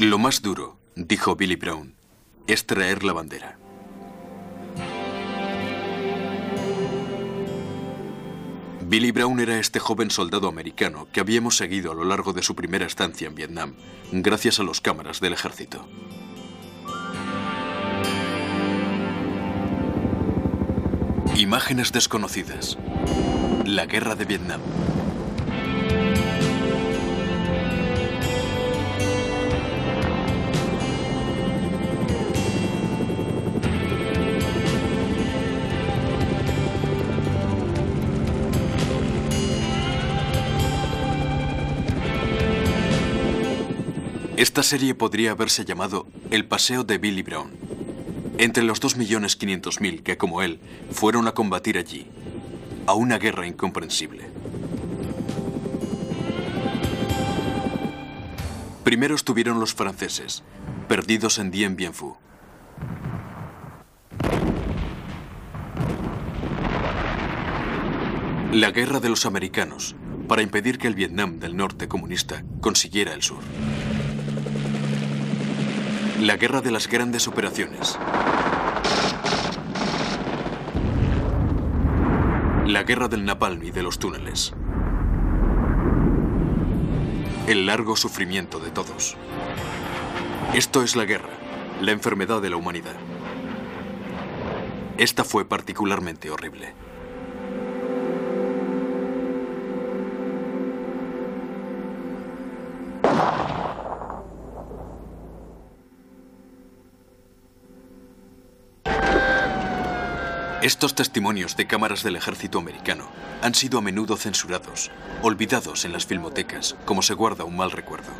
Lo más duro, dijo Billy Brown, es traer la bandera. Billy Brown era este joven soldado americano que habíamos seguido a lo largo de su primera estancia en Vietnam, gracias a los cámaras del ejército. Imágenes desconocidas. La guerra de Vietnam. Esta serie podría haberse llamado El Paseo de Billy Brown. Entre los 2.500.000 que, como él, fueron a combatir allí, a una guerra incomprensible. Primero estuvieron los franceses, perdidos en Dien Bien Phu. La guerra de los americanos, para impedir que el Vietnam del norte comunista consiguiera el sur. La guerra de las grandes operaciones. La guerra del napalm y de los túneles. El largo sufrimiento de todos. Esto es la guerra, la enfermedad de la humanidad. Esta fue particularmente horrible. Estos testimonios de cámaras del ejército americano han sido a menudo censurados, olvidados en las filmotecas, como se guarda un mal recuerdo.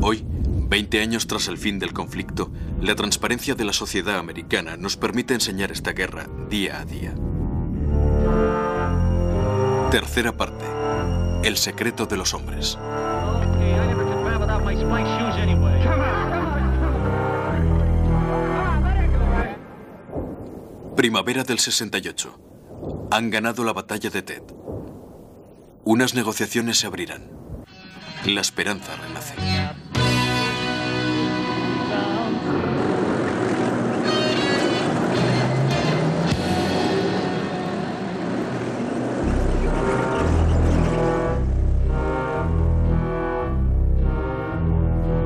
Hoy, 20 años tras el fin del conflicto, la transparencia de la sociedad americana nos permite enseñar esta guerra día a día. Tercera parte. El secreto de los hombres. Primavera del 68. Han ganado la batalla de Ted. Unas negociaciones se abrirán. La esperanza renace.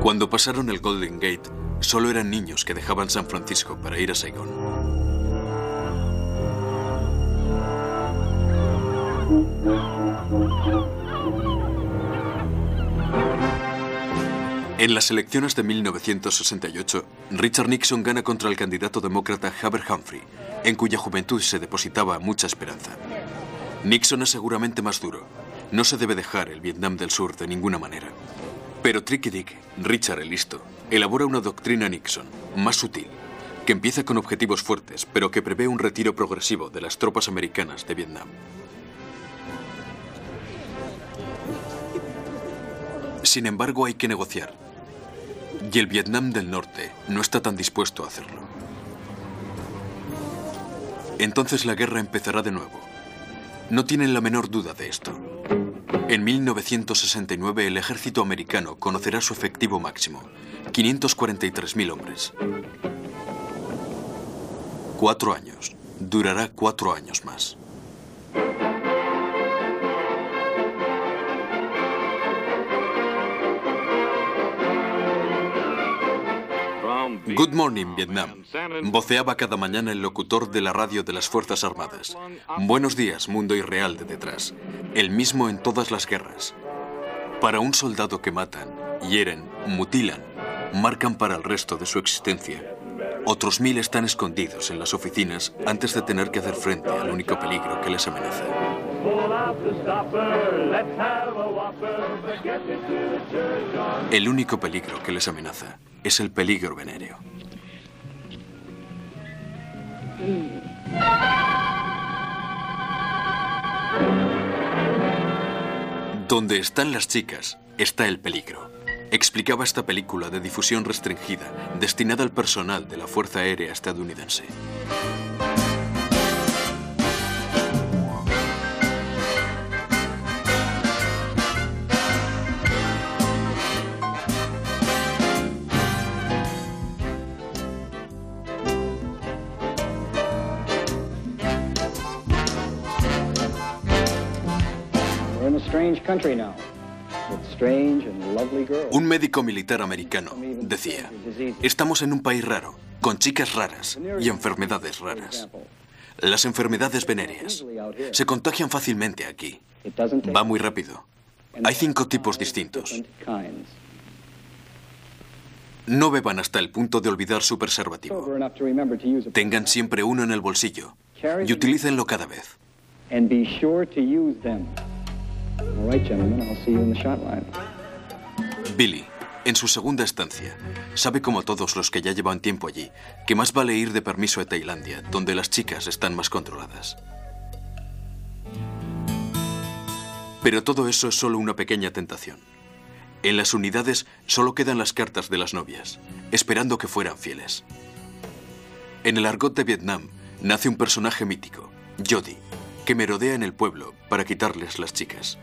Cuando pasaron el Golden Gate, solo eran niños que dejaban San Francisco para ir a Saigón. En las elecciones de 1968, Richard Nixon gana contra el candidato demócrata Haber Humphrey, en cuya juventud se depositaba mucha esperanza. Nixon es seguramente más duro. No se debe dejar el Vietnam del Sur de ninguna manera. Pero Tricky Dick, Richard el listo, elabora una doctrina Nixon, más sutil, que empieza con objetivos fuertes, pero que prevé un retiro progresivo de las tropas americanas de Vietnam. Sin embargo, hay que negociar. Y el Vietnam del Norte no está tan dispuesto a hacerlo. Entonces la guerra empezará de nuevo. No tienen la menor duda de esto. En 1969 el ejército americano conocerá su efectivo máximo, 543.000 hombres. Cuatro años. Durará cuatro años más. Good morning, Vietnam. Voceaba cada mañana el locutor de la radio de las Fuerzas Armadas. Buenos días, mundo irreal de detrás. El mismo en todas las guerras. Para un soldado que matan, hieren, mutilan, marcan para el resto de su existencia. Otros mil están escondidos en las oficinas antes de tener que hacer frente al único peligro que les amenaza. El único peligro que les amenaza es el peligro venéreo. Donde están las chicas, está el peligro. Explicaba esta película de difusión restringida, destinada al personal de la Fuerza Aérea estadounidense. Un médico militar americano decía, estamos en un país raro, con chicas raras y enfermedades raras. Las enfermedades venéreas se contagian fácilmente aquí. Va muy rápido. Hay cinco tipos distintos. No beban hasta el punto de olvidar su preservativo. Tengan siempre uno en el bolsillo y utilícenlo cada vez. Billy, en su segunda estancia, sabe como todos los que ya llevan tiempo allí, que más vale ir de permiso a Tailandia, donde las chicas están más controladas. Pero todo eso es solo una pequeña tentación. En las unidades solo quedan las cartas de las novias, esperando que fueran fieles. En el argot de Vietnam nace un personaje mítico, Jody, que merodea en el pueblo para quitarles las chicas.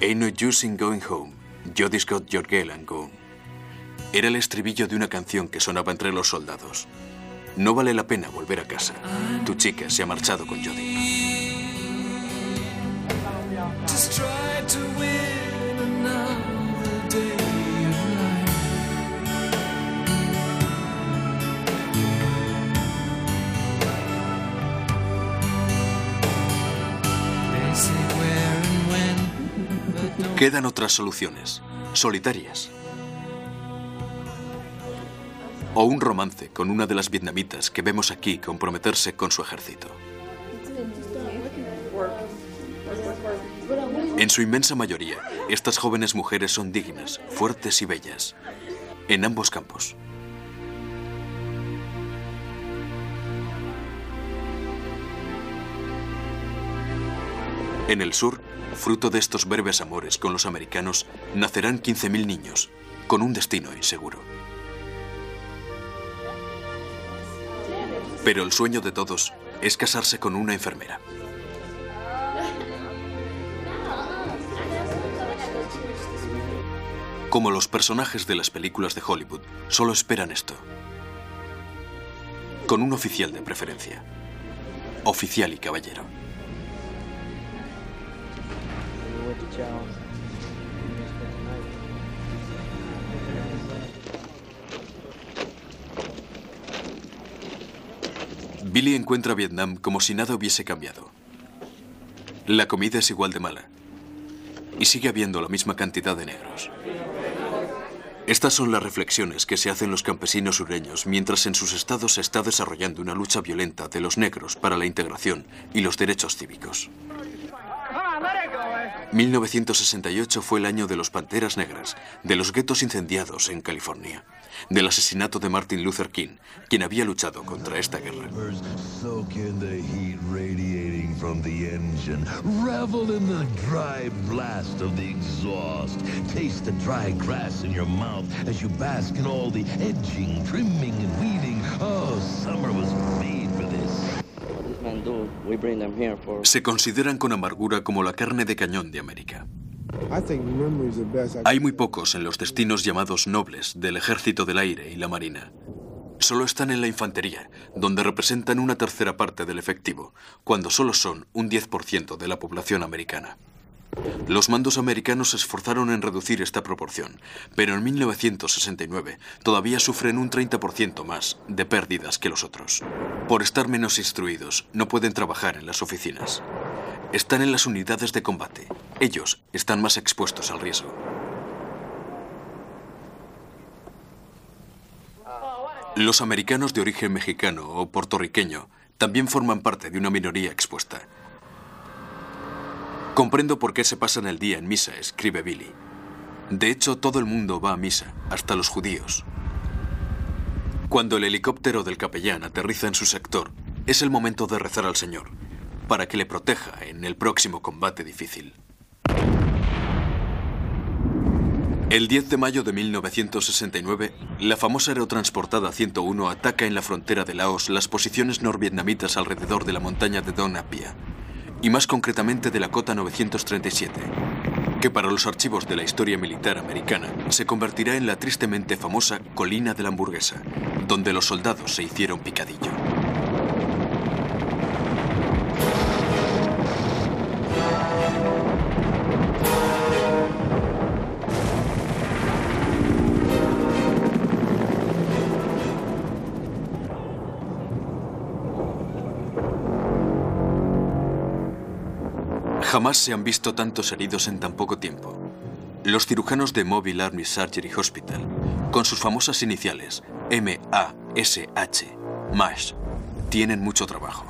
Ain't no use in going home, Jody's got your girl and gone. Era el estribillo de una canción que sonaba entre los soldados. No vale la pena volver a casa. Tu chica se ha marchado con Jody. Quedan otras soluciones, solitarias. O un romance con una de las vietnamitas que vemos aquí comprometerse con su ejército. En su inmensa mayoría, estas jóvenes mujeres son dignas, fuertes y bellas, en ambos campos. En el sur, fruto de estos breves amores con los americanos, nacerán 15.000 niños, con un destino inseguro. Pero el sueño de todos es casarse con una enfermera. Como los personajes de las películas de Hollywood, solo esperan esto. Con un oficial de preferencia. Oficial y caballero. Billy encuentra Vietnam como si nada hubiese cambiado. La comida es igual de mala. Y sigue habiendo la misma cantidad de negros. Estas son las reflexiones que se hacen los campesinos sureños mientras en sus estados se está desarrollando una lucha violenta de los negros para la integración y los derechos cívicos. 1968 fue el año de los Panteras Negras, de los guetos incendiados en California, del asesinato de Martin Luther King, quien había luchado contra esta guerra. Se consideran con amargura como la carne de cañón de América. Hay muy pocos en los destinos llamados nobles del ejército del aire y la marina. Solo están en la infantería, donde representan una tercera parte del efectivo, cuando solo son un 10% de la población americana. Los mandos americanos se esforzaron en reducir esta proporción, pero en 1969 todavía sufren un 30% más de pérdidas que los otros. Por estar menos instruidos, no pueden trabajar en las oficinas. Están en las unidades de combate. Ellos están más expuestos al riesgo. Los americanos de origen mexicano o puertorriqueño también forman parte de una minoría expuesta. Comprendo por qué se pasan el día en misa, escribe Billy. De hecho, todo el mundo va a misa, hasta los judíos. Cuando el helicóptero del capellán aterriza en su sector, es el momento de rezar al Señor, para que le proteja en el próximo combate difícil. El 10 de mayo de 1969, la famosa aerotransportada 101 ataca en la frontera de Laos las posiciones norvietnamitas alrededor de la montaña de Dong Apia y más concretamente de la Cota 937, que para los archivos de la historia militar americana se convertirá en la tristemente famosa Colina de la Hamburguesa, donde los soldados se hicieron picadillo. Jamás se han visto tantos heridos en tan poco tiempo. Los cirujanos de Mobile Army Surgery Hospital, con sus famosas iniciales M-A-S-H, MASH, tienen mucho trabajo.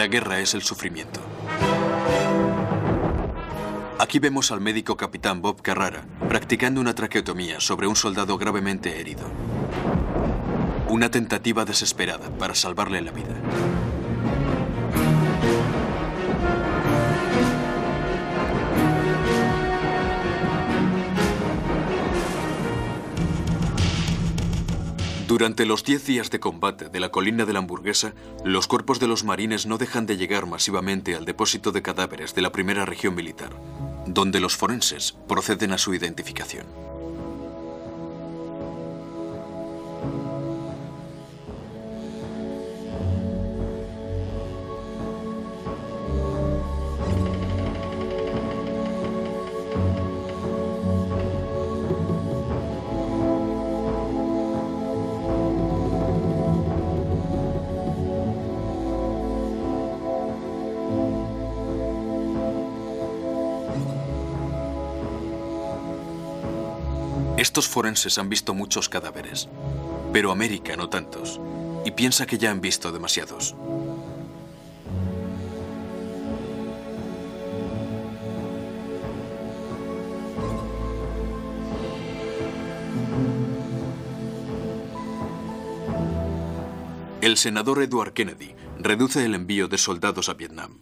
La guerra es el sufrimiento. Aquí vemos al médico capitán Bob Carrara practicando una traqueotomía sobre un soldado gravemente herido. Una tentativa desesperada para salvarle la vida. Durante los 10 días de combate de la colina de la hamburguesa, los cuerpos de los marines no dejan de llegar masivamente al depósito de cadáveres de la primera región militar, donde los forenses proceden a su identificación. Estos forenses han visto muchos cadáveres, pero América no tantos, y piensa que ya han visto demasiados. El senador Edward Kennedy reduce el envío de soldados a Vietnam.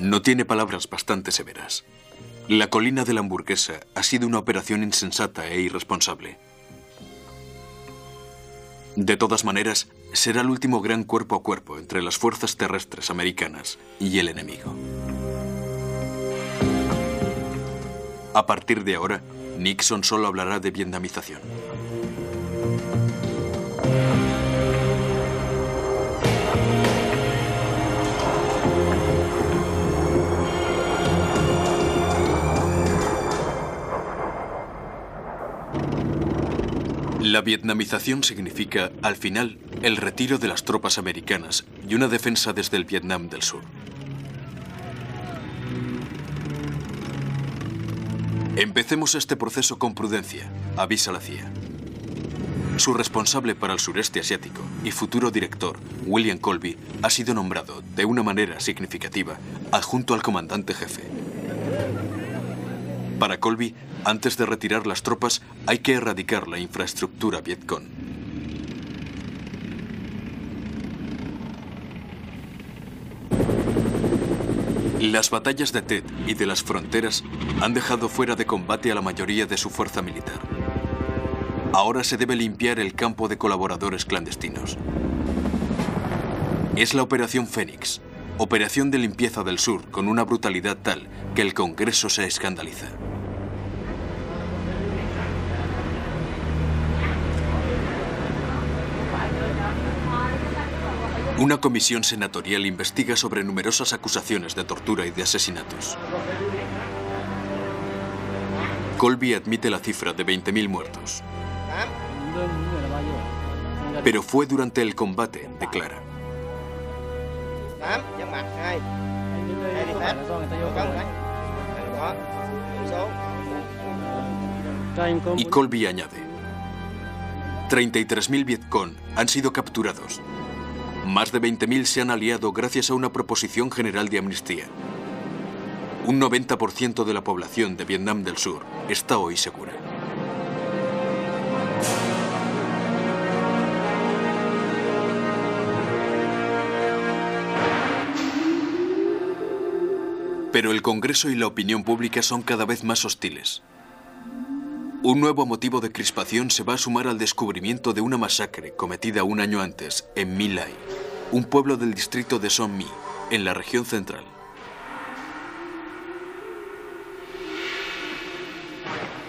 No tiene palabras bastante severas. La colina de la hamburguesa ha sido una operación insensata e irresponsable. De todas maneras, será el último gran cuerpo a cuerpo entre las fuerzas terrestres americanas y el enemigo. A partir de ahora, Nixon solo hablará de vietnamización. La vietnamización significa, al final, el retiro de las tropas americanas y una defensa desde el Vietnam del Sur. Empecemos este proceso con prudencia, avisa la CIA. Su responsable para el sureste asiático y futuro director, William Colby, ha sido nombrado, de una manera significativa, adjunto al comandante jefe. Para Colby, antes de retirar las tropas, hay que erradicar la infraestructura Vietcong. Las batallas de Tet y de las fronteras han dejado fuera de combate a la mayoría de su fuerza militar. Ahora se debe limpiar el campo de colaboradores clandestinos. Es la Operación Fénix, operación de limpieza del sur con una brutalidad tal que el Congreso se escandaliza. Una comisión senatorial investiga sobre numerosas acusaciones de tortura y de asesinatos. Colby admite la cifra de 20.000 muertos. Pero fue durante el combate, declara. Y Colby añade, 33.000 Vietcong han sido capturados, más de 20.000 se han aliado gracias a una proposición general de amnistía. Un 90% de la población de Vietnam del Sur está hoy segura. Pero el Congreso y la opinión pública son cada vez más hostiles. Un nuevo motivo de crispación se va a sumar al descubrimiento de una masacre cometida un año antes en My Lai, un pueblo del distrito de Son Mi, en la región central.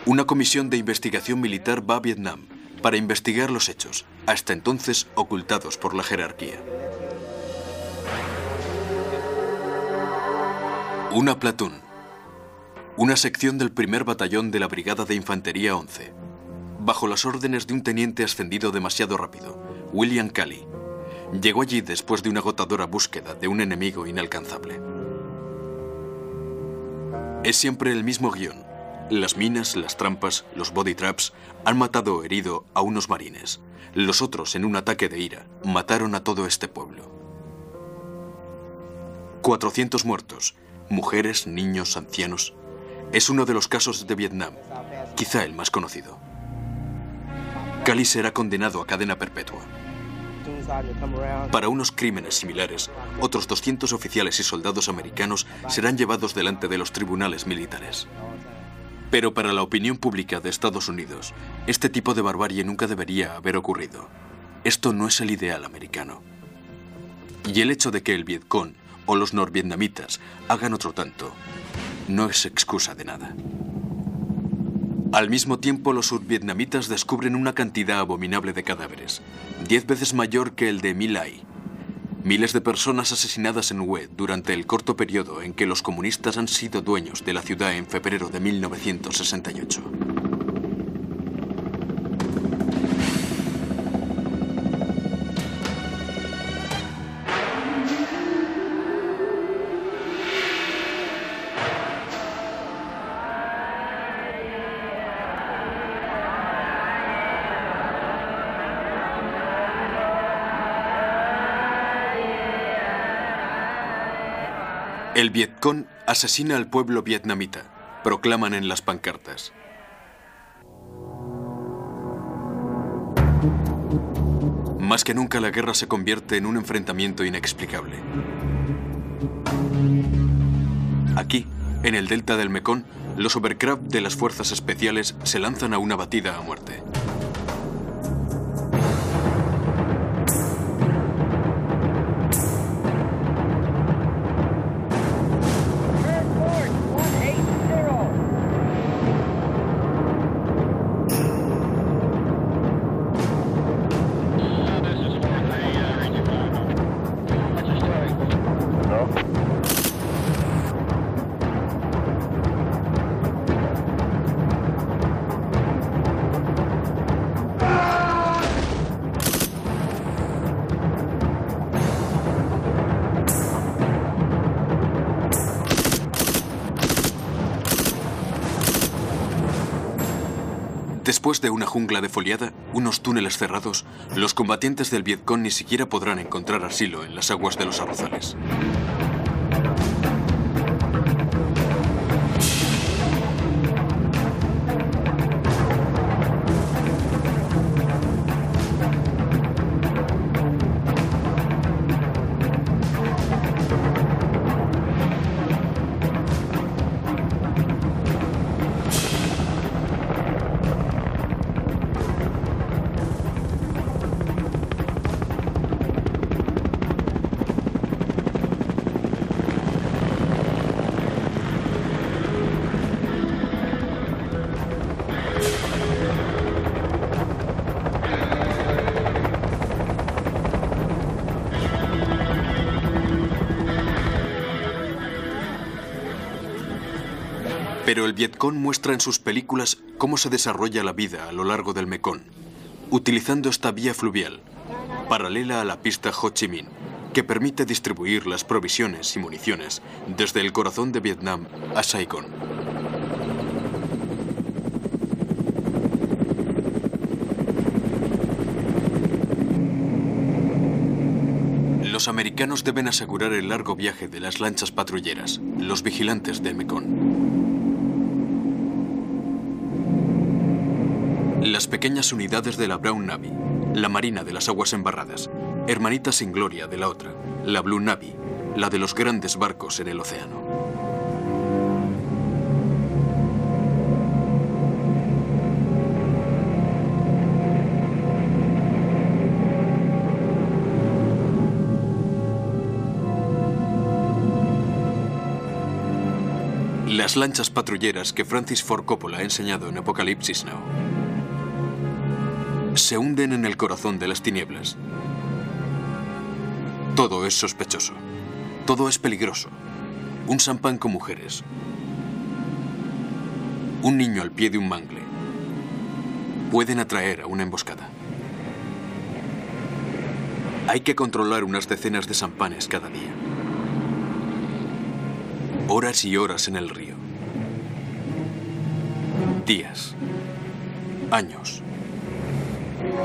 Una comisión de investigación militar va a Vietnam para investigar los hechos, hasta entonces ocultados por la jerarquía. Una platón. Una sección del primer batallón de la Brigada de Infantería 11. Bajo las órdenes de un teniente ascendido demasiado rápido, William Calley. Llegó allí después de una agotadora búsqueda de un enemigo inalcanzable. Es siempre el mismo guion. Las minas, las trampas, los body traps han matado o herido a unos marines. Los otros, en un ataque de ira, mataron a todo este pueblo. 400 muertos, mujeres, niños, ancianos. Es uno de los casos de Vietnam, quizá el más conocido. Cali será condenado a cadena perpetua. Para unos crímenes similares, otros 200 oficiales y soldados americanos serán llevados delante de los tribunales militares. Pero para la opinión pública de Estados Unidos, este tipo de barbarie nunca debería haber ocurrido. Esto no es el ideal americano. Y el hecho de que el Vietcong o los norvietnamitas hagan otro tanto no es excusa de nada. Al mismo tiempo, los survietnamitas descubren una cantidad abominable de cadáveres, diez veces mayor que el de Milai. Miles de personas asesinadas en Hue durante el corto periodo en que los comunistas han sido dueños de la ciudad en febrero de 1968. El Vietcong asesina al pueblo vietnamita, proclaman en las pancartas. Más que nunca la guerra se convierte en un enfrentamiento inexplicable. Aquí, en el delta del Mekong, los overcraft de las fuerzas especiales se lanzan a una batida a muerte. Después de una jungla defoliada, unos túneles cerrados, los combatientes del Vietcong ni siquiera podrán encontrar asilo en las aguas de los arrozales. Pero el Vietcong muestra en sus películas cómo se desarrolla la vida a lo largo del Mekong, utilizando esta vía fluvial, paralela a la pista Ho Chi Minh, que permite distribuir las provisiones y municiones desde el corazón de Vietnam a Saigon. Los americanos deben asegurar el largo viaje de las lanchas patrulleras, los vigilantes del Mekong. Las pequeñas unidades de la Brown Navy, la Marina de las Aguas Embarradas, hermanita sin gloria de la otra, la Blue Navy, la de los grandes barcos en el océano. Las lanchas patrulleras que Francis Ford Coppola ha enseñado en Apocalipsis Now. Se hunden en el corazón de las tinieblas. Todo es sospechoso. Todo es peligroso. Un champán con mujeres. Un niño al pie de un mangle. Pueden atraer a una emboscada. Hay que controlar unas decenas de champanes cada día. Horas y horas en el río. Días. Años.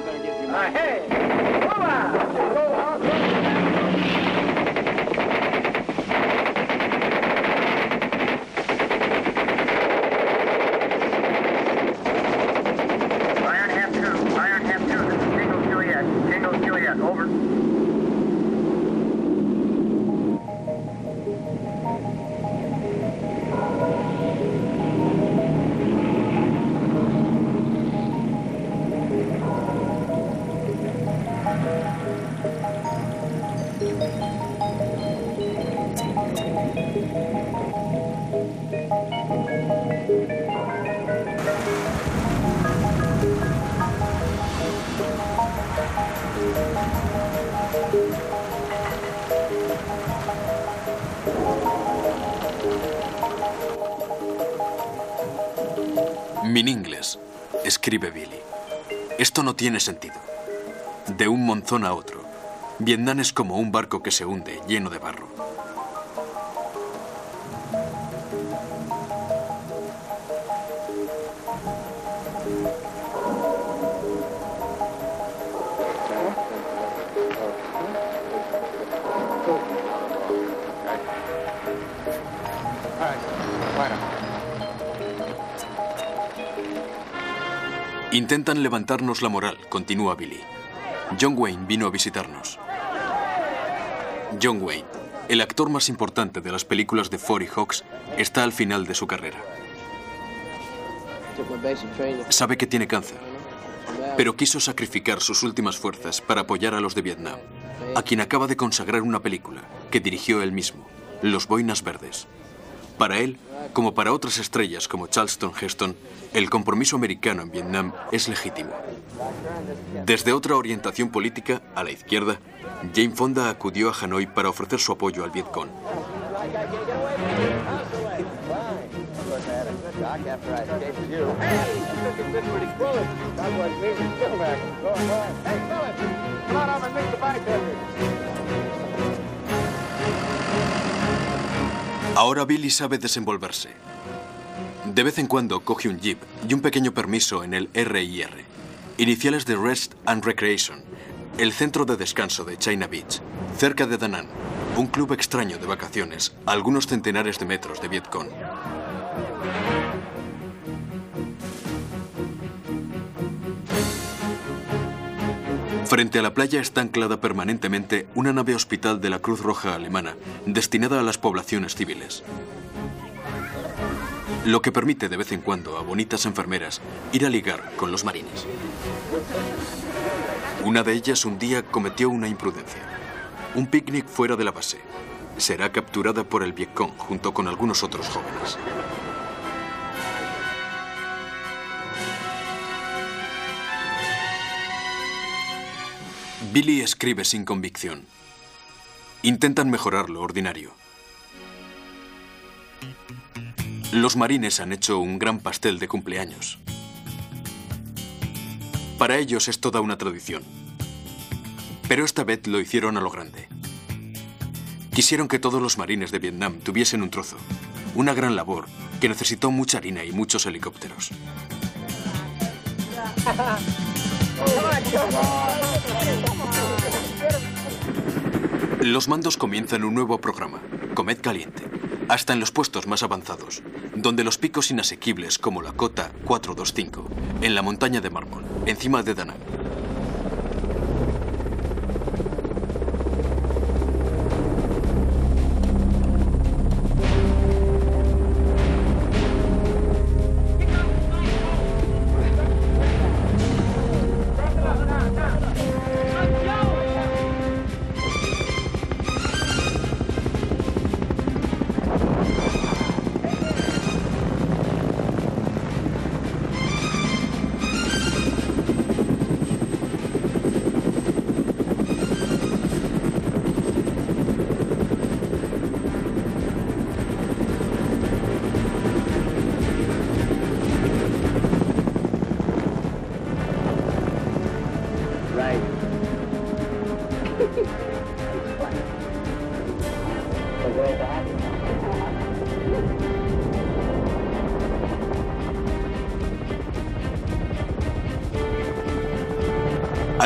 I'm going to give you my... Uh! Go, tiene sentido. De un monzón a otro, Vietnam es como un barco que se hunde lleno de barro. Intentan levantarnos la moral, continúa Billy. John Wayne vino a visitarnos. John Wayne, el actor más importante de las películas de Forey Hawks, está al final de su carrera. Sabe que tiene cáncer, pero quiso sacrificar sus últimas fuerzas para apoyar a los de Vietnam, a quien acaba de consagrar una película que dirigió él mismo, Los Boinas Verdes. Para él, como para otras estrellas como Charleston Heston, el compromiso americano en Vietnam es legítimo. Desde otra orientación política, a la izquierda, Jane Fonda acudió a Hanoi para ofrecer su apoyo al Vietcong. Ahora Billy sabe desenvolverse. De vez en cuando coge un jeep y un pequeño permiso en el RIR, iniciales de Rest and Recreation, el centro de descanso de China Beach, cerca de Da Nang, un club extraño de vacaciones algunos centenares de metros de Vietcong. Frente a la playa está anclada permanentemente una nave hospital de la Cruz Roja Alemana, destinada a las poblaciones civiles. Lo que permite de vez en cuando a bonitas enfermeras ir a ligar con los marines. Una de ellas un día cometió una imprudencia. Un picnic fuera de la base. Será capturada por el Vietcong junto con algunos otros jóvenes. Billy escribe sin convicción. Intentan mejorar lo ordinario. Los marines han hecho un gran pastel de cumpleaños. Para ellos es toda una tradición. Pero esta vez lo hicieron a lo grande. Quisieron que todos los marines de Vietnam tuviesen un trozo, una gran labor que necesitó mucha harina y muchos helicópteros. Los mandos comienzan un nuevo programa, Comet Caliente, hasta en los puestos más avanzados. donde los picos inasequibles como la cota 425, en la montaña de mármol, encima de Danang.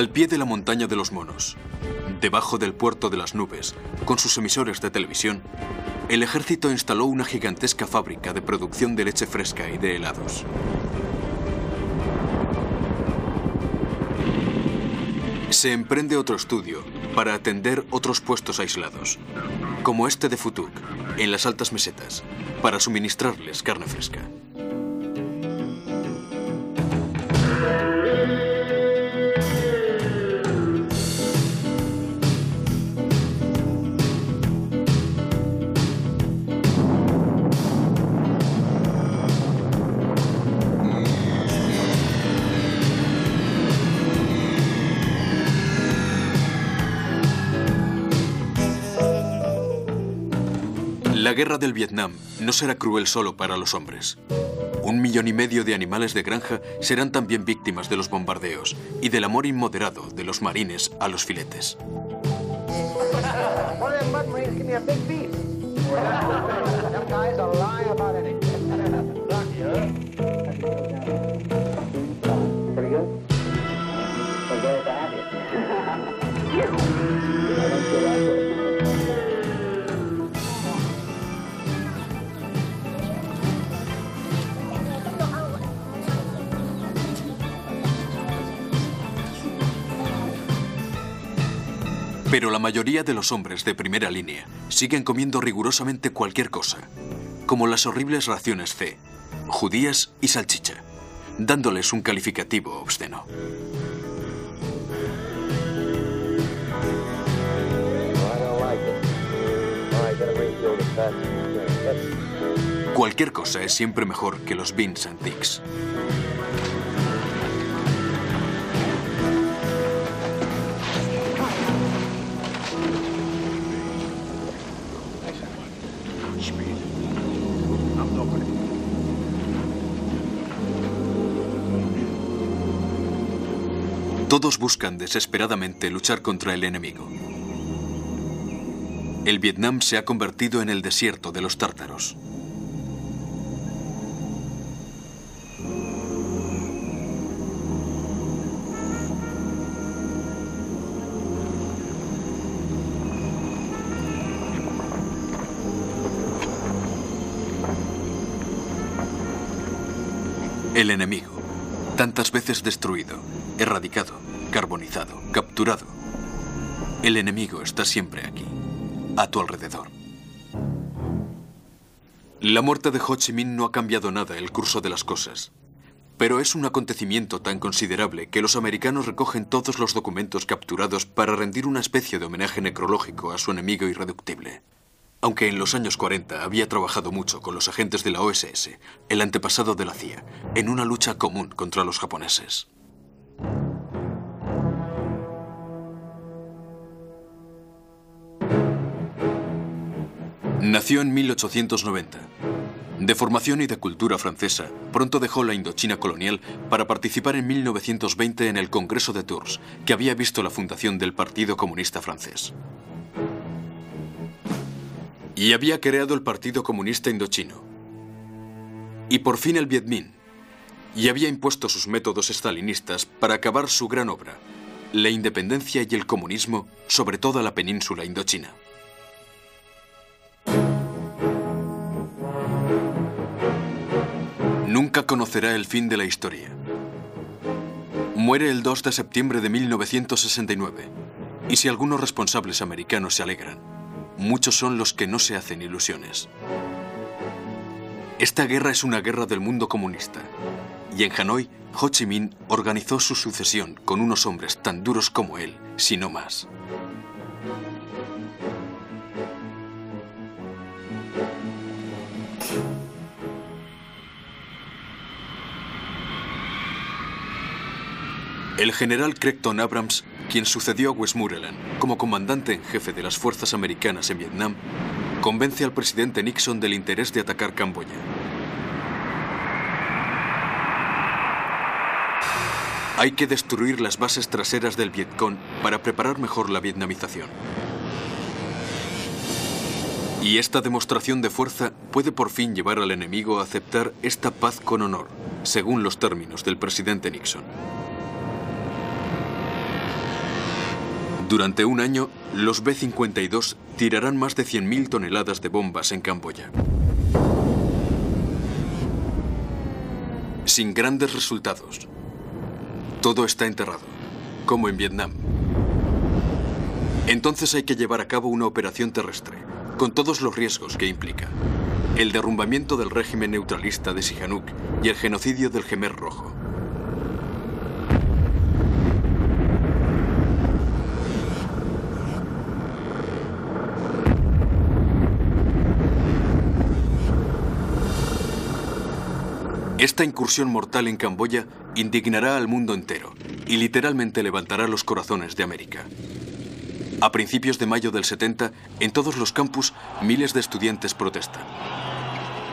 Al pie de la montaña de los monos, debajo del puerto de las nubes, con sus emisores de televisión, el ejército instaló una gigantesca fábrica de producción de leche fresca y de helados. Se emprende otro estudio para atender otros puestos aislados, como este de Futuk, en las altas mesetas, para suministrarles carne fresca. Guerra del Vietnam no será cruel solo para los hombres. Un millón y medio de animales de granja serán también víctimas de los bombardeos y del amor inmoderado de los marines a los filetes. Pero la mayoría de los hombres de primera línea siguen comiendo rigurosamente cualquier cosa, como las horribles raciones C, judías y salchicha, dándoles un calificativo obsceno. Cualquier cosa es siempre mejor que los beans antiques. Todos buscan desesperadamente luchar contra el enemigo. El Vietnam se ha convertido en el desierto de los tártaros. El enemigo, tantas veces destruido, erradicado, carbonizado, capturado. El enemigo está siempre aquí, a tu alrededor. La muerte de Ho Chi Minh no ha cambiado nada el curso de las cosas, pero es un acontecimiento tan considerable que los americanos recogen todos los documentos capturados para rendir una especie de homenaje necrológico a su enemigo irreductible. Aunque en los años 40 había trabajado mucho con los agentes de la OSS, el antepasado de la CIA, en una lucha común contra los japoneses. Nació en 1890. De formación y de cultura francesa, pronto dejó la Indochina colonial para participar en 1920 en el Congreso de Tours, que había visto la fundación del Partido Comunista Francés. Y había creado el Partido Comunista Indochino. Y por fin el Viet Minh. Y había impuesto sus métodos estalinistas para acabar su gran obra, la independencia y el comunismo sobre toda la península indochina. Conocerá el fin de la historia. Muere el 2 de septiembre de 1969. Y si algunos responsables americanos se alegran, muchos son los que no se hacen ilusiones. Esta guerra es una guerra del mundo comunista. Y en Hanoi, Ho Chi Minh organizó su sucesión con unos hombres tan duros como él, si no más. El general Creighton Abrams, quien sucedió a Westmoreland como comandante en jefe de las fuerzas americanas en Vietnam, convence al presidente Nixon del interés de atacar Camboya. Hay que destruir las bases traseras del Vietcong para preparar mejor la vietnamización. Y esta demostración de fuerza puede por fin llevar al enemigo a aceptar esta paz con honor, según los términos del presidente Nixon. Durante un año, los B-52 tirarán más de 100.000 toneladas de bombas en Camboya. Sin grandes resultados. Todo está enterrado, como en Vietnam. Entonces hay que llevar a cabo una operación terrestre, con todos los riesgos que implica. El derrumbamiento del régimen neutralista de Sihanouk y el genocidio del Jemer Rojo. Esta incursión mortal en Camboya indignará al mundo entero y literalmente levantará los corazones de América. A principios de mayo del 70, en todos los campus, miles de estudiantes protestan.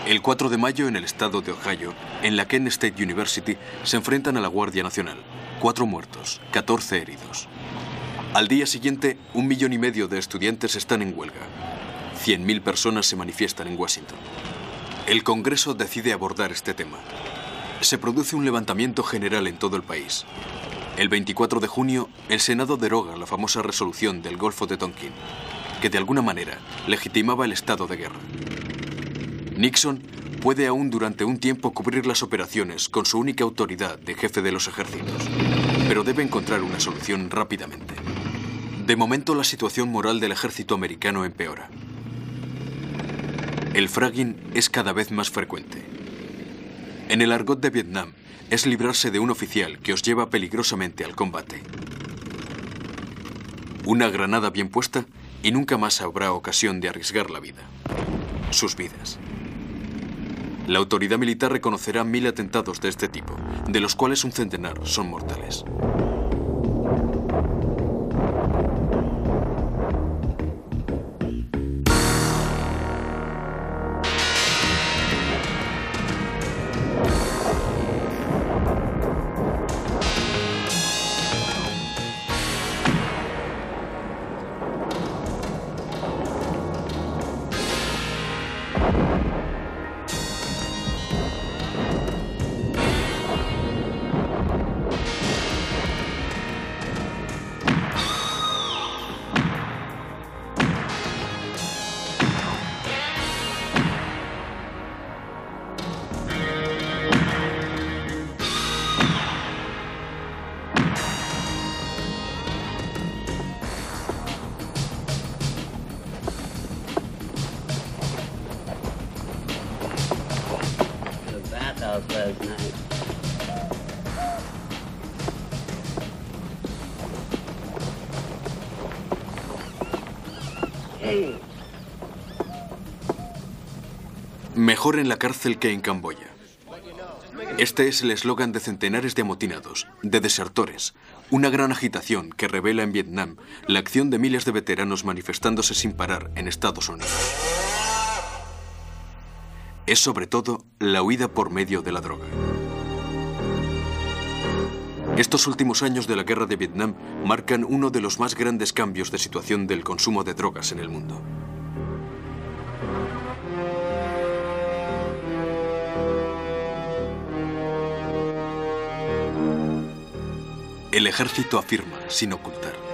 El 4 de mayo, en el estado de Ohio, en la Kent State University, se enfrentan a la Guardia Nacional. Cuatro muertos, 14 heridos. Al día siguiente, un millón y medio de estudiantes están en huelga. 100.000 personas se manifiestan en Washington. El Congreso decide abordar este tema. Se produce un levantamiento general en todo el país. El 24 de junio, el Senado deroga la famosa resolución del Golfo de Tonkin, que de alguna manera legitimaba el estado de guerra. Nixon puede aún durante un tiempo cubrir las operaciones con su única autoridad de jefe de los ejércitos, pero debe encontrar una solución rápidamente. De momento la situación moral del ejército americano empeora. El fragging es cada vez más frecuente. En el argot de Vietnam, es librarse de un oficial que os lleva peligrosamente al combate. Una granada bien puesta y nunca más habrá ocasión de arriesgar la vida. Sus vidas. La autoridad militar reconocerá mil atentados de este tipo, de los cuales un centenar son mortales. Mejor en la cárcel que en Camboya. Este es el eslogan de centenares de amotinados, de desertores, una gran agitación que revela en Vietnam la acción de miles de veteranos manifestándose sin parar en Estados Unidos. Es sobre todo la huida por medio de la droga. Estos últimos años de la guerra de Vietnam marcan uno de los más grandes cambios de situación del consumo de drogas en el mundo. El ejército afirma, sin ocultar.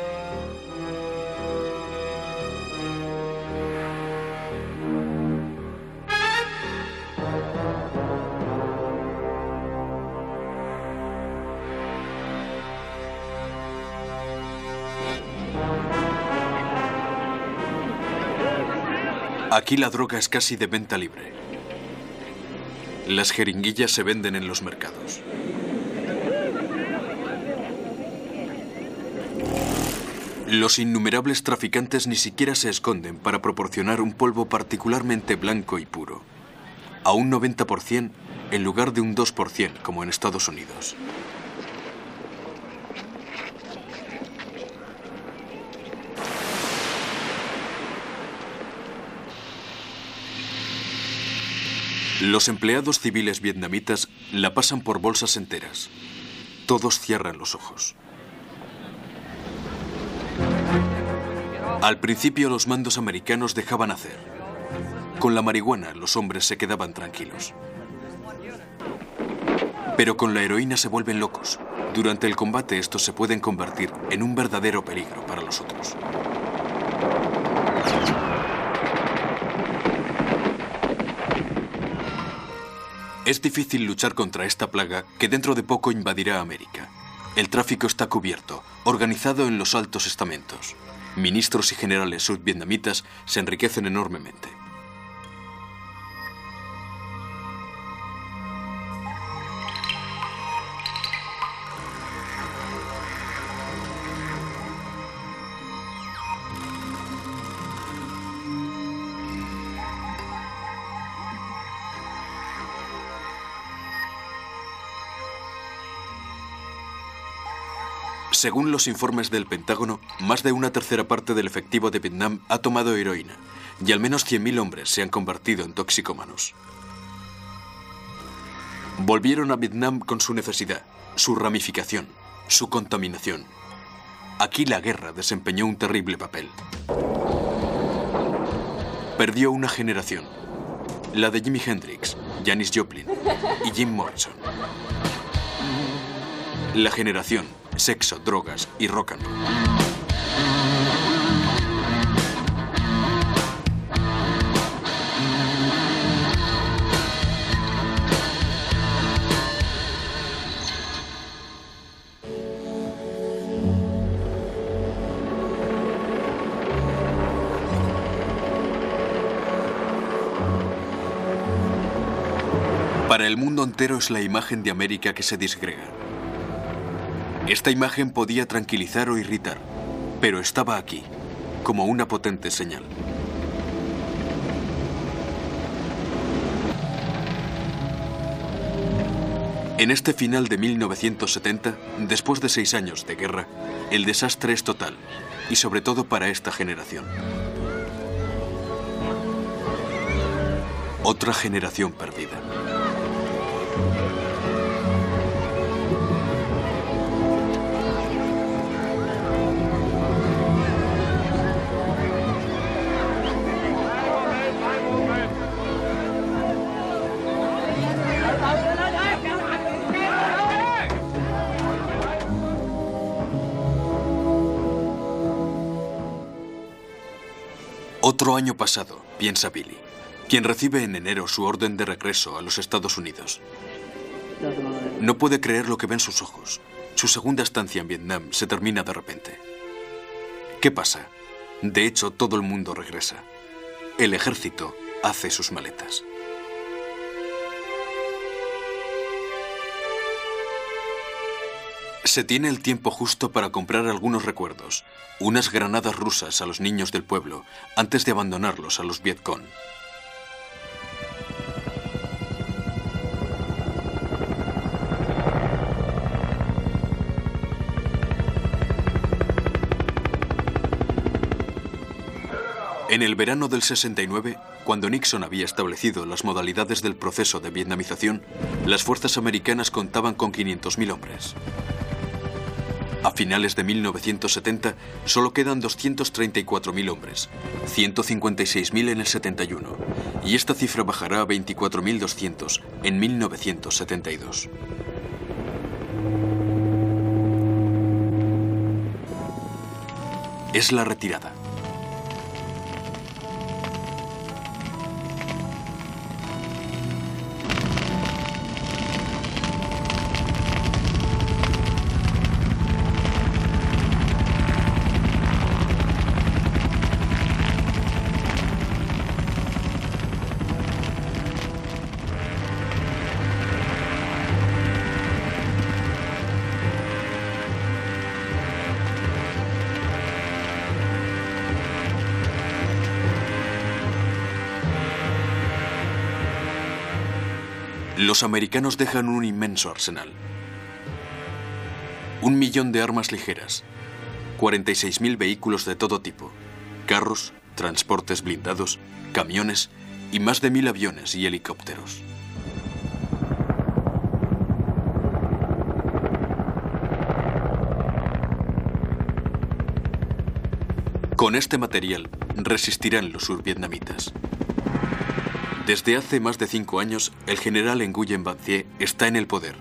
Aquí la droga es casi de venta libre. Las jeringuillas se venden en los mercados. Los innumerables traficantes ni siquiera se esconden para proporcionar un polvo particularmente blanco y puro, a un 90% en lugar de un 2% como en Estados Unidos. Los empleados civiles vietnamitas la pasan por bolsas enteras. Todos cierran los ojos. Al principio los mandos americanos dejaban hacer. Con la marihuana los hombres se quedaban tranquilos. Pero con la heroína se vuelven locos. Durante el combate estos se pueden convertir en un verdadero peligro para los otros. Es difícil luchar contra esta plaga que dentro de poco invadirá América. El tráfico está cubierto, organizado en los altos estamentos ministros y generales sudvietnamitas se enriquecen enormemente. Según los informes del Pentágono, más de una tercera parte del efectivo de Vietnam ha tomado heroína y al menos 100.000 hombres se han convertido en toxicómanos. Volvieron a Vietnam con su necesidad, su ramificación, su contaminación. Aquí la guerra desempeñó un terrible papel. Perdió una generación, la de Jimi Hendrix, Janis Joplin y Jim Morrison. La generación sexo, drogas y rock and roll. Para el mundo entero es la imagen de América que se disgrega. Esta imagen podía tranquilizar o irritar, pero estaba aquí, como una potente señal. En este final de 1970, después de seis años de guerra, el desastre es total, y sobre todo para esta generación. Otra generación perdida. Año pasado, piensa Billy, quien recibe en enero su orden de regreso a los Estados Unidos. No puede creer lo que ven sus ojos. Su segunda estancia en Vietnam se termina de repente. ¿Qué pasa? De hecho, todo el mundo regresa. El ejército hace sus maletas. Se tiene el tiempo justo para comprar algunos recuerdos, unas granadas rusas a los niños del pueblo antes de abandonarlos a los Vietcong. En el verano del 69, cuando Nixon había establecido las modalidades del proceso de vietnamización, las fuerzas americanas contaban con 500.000 hombres. A finales de 1970 solo quedan 234.000 hombres, 156.000 en el 71, y esta cifra bajará a 24.200 en 1972. Es la retirada. Los americanos dejan un inmenso arsenal. Un millón de armas ligeras, 46.000 vehículos de todo tipo, carros, transportes blindados, camiones y más de mil aviones y helicópteros. Con este material resistirán los survietnamitas. Desde hace más de cinco años, el general Nguyen Van Thieu está en el poder.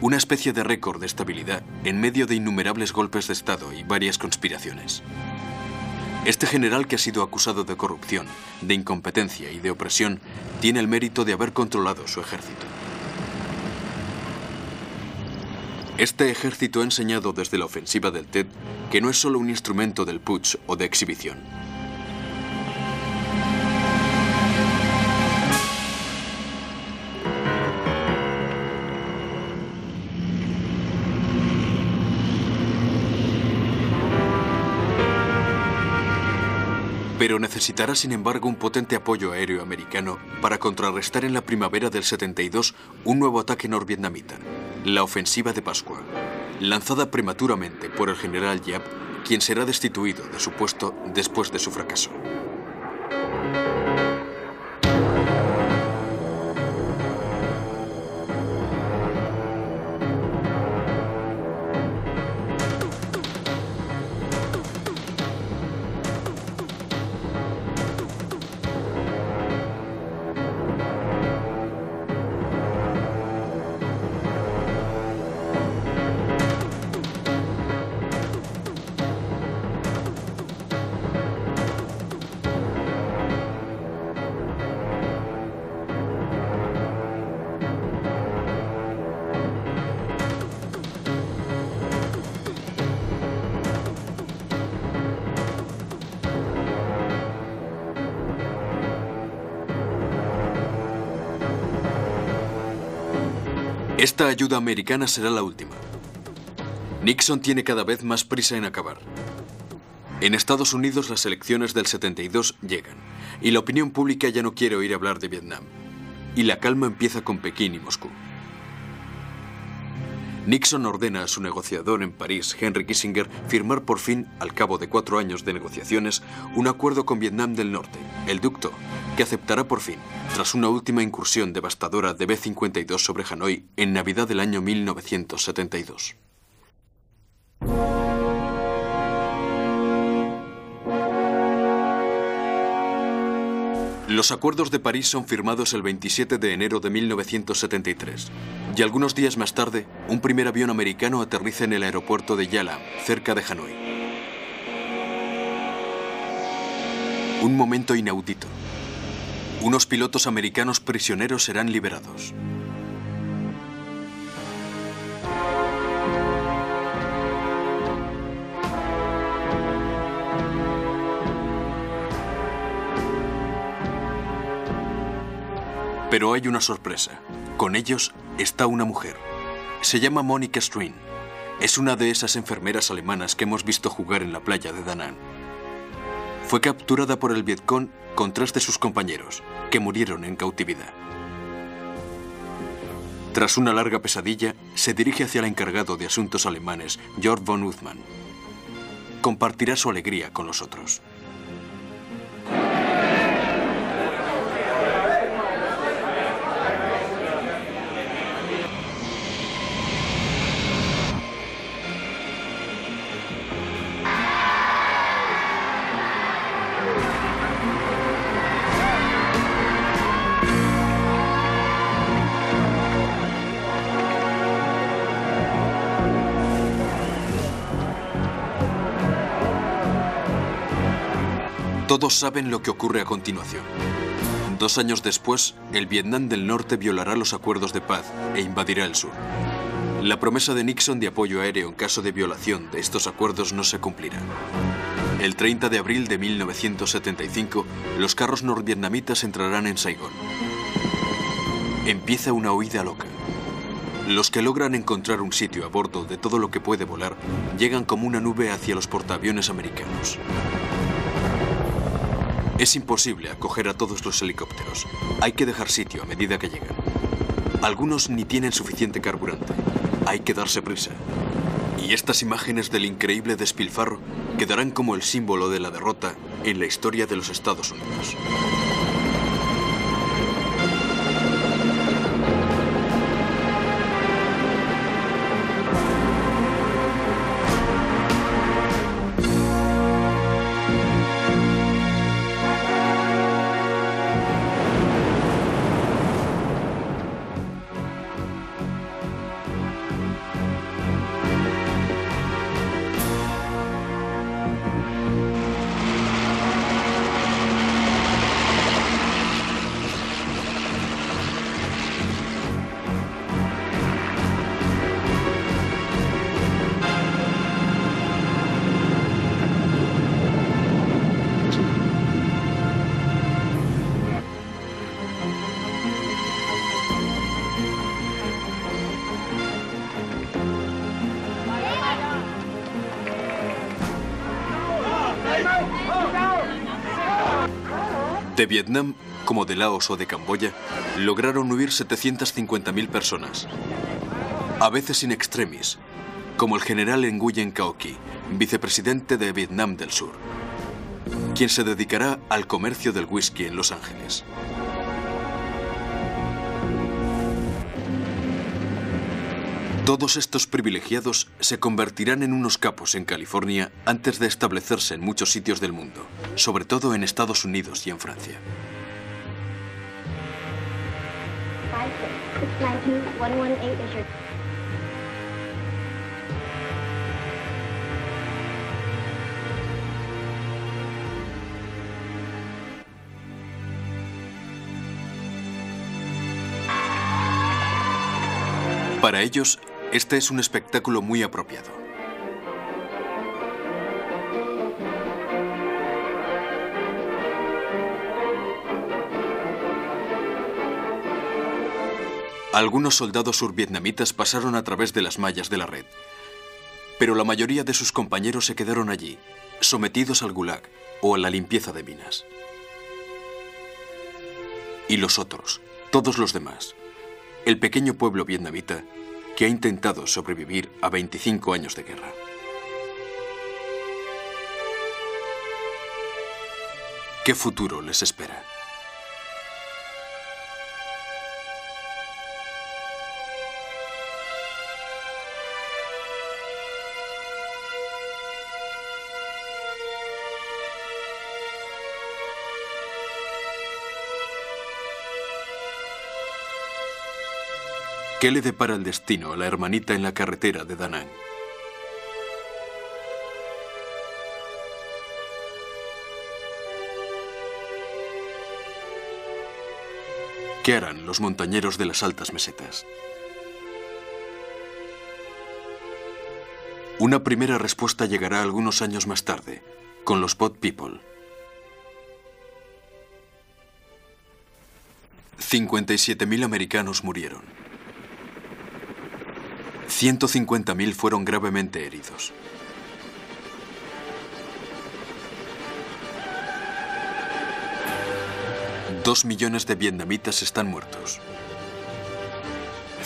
Una especie de récord de estabilidad en medio de innumerables golpes de Estado y varias conspiraciones. Este general que ha sido acusado de corrupción, de incompetencia y de opresión, tiene el mérito de haber controlado su ejército. Este ejército ha enseñado desde la ofensiva del TED que no es solo un instrumento del putsch o de exhibición. Pero necesitará sin embargo un potente apoyo aéreo americano para contrarrestar en la primavera del 72 un nuevo ataque norvietnamita, la ofensiva de Pascua, lanzada prematuramente por el general Yap, quien será destituido de su puesto después de su fracaso. Esta ayuda americana será la última. Nixon tiene cada vez más prisa en acabar. En Estados Unidos las elecciones del 72 llegan y la opinión pública ya no quiere oír hablar de Vietnam. Y la calma empieza con Pekín y Moscú. Nixon ordena a su negociador en París, Henry Kissinger, firmar por fin, al cabo de cuatro años de negociaciones, un acuerdo con Vietnam del Norte, el Ducto, que aceptará por fin, tras una última incursión devastadora de B-52 sobre Hanoi en Navidad del año 1972. Los acuerdos de París son firmados el 27 de enero de 1973 y algunos días más tarde un primer avión americano aterriza en el aeropuerto de Yala, cerca de Hanoi. Un momento inaudito. Unos pilotos americanos prisioneros serán liberados. Pero hay una sorpresa. Con ellos está una mujer. Se llama Monica String. Es una de esas enfermeras alemanas que hemos visto jugar en la playa de Danang. Fue capturada por el Vietcong con tres de sus compañeros, que murieron en cautividad. Tras una larga pesadilla, se dirige hacia el encargado de asuntos alemanes, Georg von Uthmann. Compartirá su alegría con los otros. Todos saben lo que ocurre a continuación. Dos años después, el Vietnam del Norte violará los acuerdos de paz e invadirá el sur. La promesa de Nixon de apoyo aéreo en caso de violación de estos acuerdos no se cumplirá. El 30 de abril de 1975, los carros norvietnamitas entrarán en Saigón. Empieza una huida loca. Los que logran encontrar un sitio a bordo de todo lo que puede volar llegan como una nube hacia los portaaviones americanos. Es imposible acoger a todos los helicópteros. Hay que dejar sitio a medida que llegan. Algunos ni tienen suficiente carburante. Hay que darse prisa. Y estas imágenes del increíble despilfarro quedarán como el símbolo de la derrota en la historia de los Estados Unidos. De Vietnam, como de Laos o de Camboya, lograron huir 750.000 personas. A veces in extremis, como el general Nguyen Cao Qui, vicepresidente de Vietnam del Sur, quien se dedicará al comercio del whisky en Los Ángeles. Todos estos privilegiados se convertirán en unos capos en California antes de establecerse en muchos sitios del mundo, sobre todo en Estados Unidos y en Francia. Para ellos, este es un espectáculo muy apropiado. Algunos soldados survietnamitas pasaron a través de las mallas de la red, pero la mayoría de sus compañeros se quedaron allí, sometidos al gulag o a la limpieza de minas. Y los otros, todos los demás, el pequeño pueblo vietnamita, que ha intentado sobrevivir a 25 años de guerra. ¿Qué futuro les espera? ¿Qué le depara el destino a la hermanita en la carretera de Danang? ¿Qué harán los montañeros de las altas mesetas? Una primera respuesta llegará algunos años más tarde, con los Pot People. 57.000 americanos murieron. 150.000 fueron gravemente heridos. Dos millones de vietnamitas están muertos.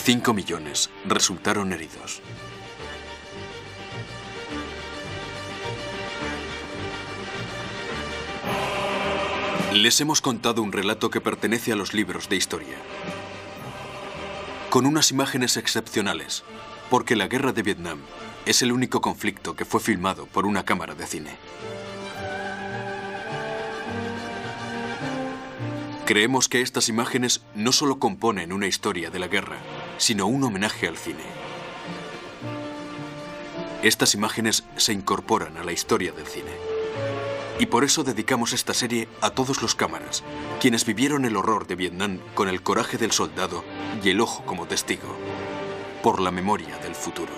Cinco millones resultaron heridos. Les hemos contado un relato que pertenece a los libros de historia, con unas imágenes excepcionales, porque la guerra de Vietnam es el único conflicto que fue filmado por una cámara de cine. Creemos que estas imágenes no solo componen una historia de la guerra, sino un homenaje al cine. Estas imágenes se incorporan a la historia del cine. Y por eso dedicamos esta serie a todos los cámaras, quienes vivieron el horror de Vietnam con el coraje del soldado y el ojo como testigo por la memoria del futuro.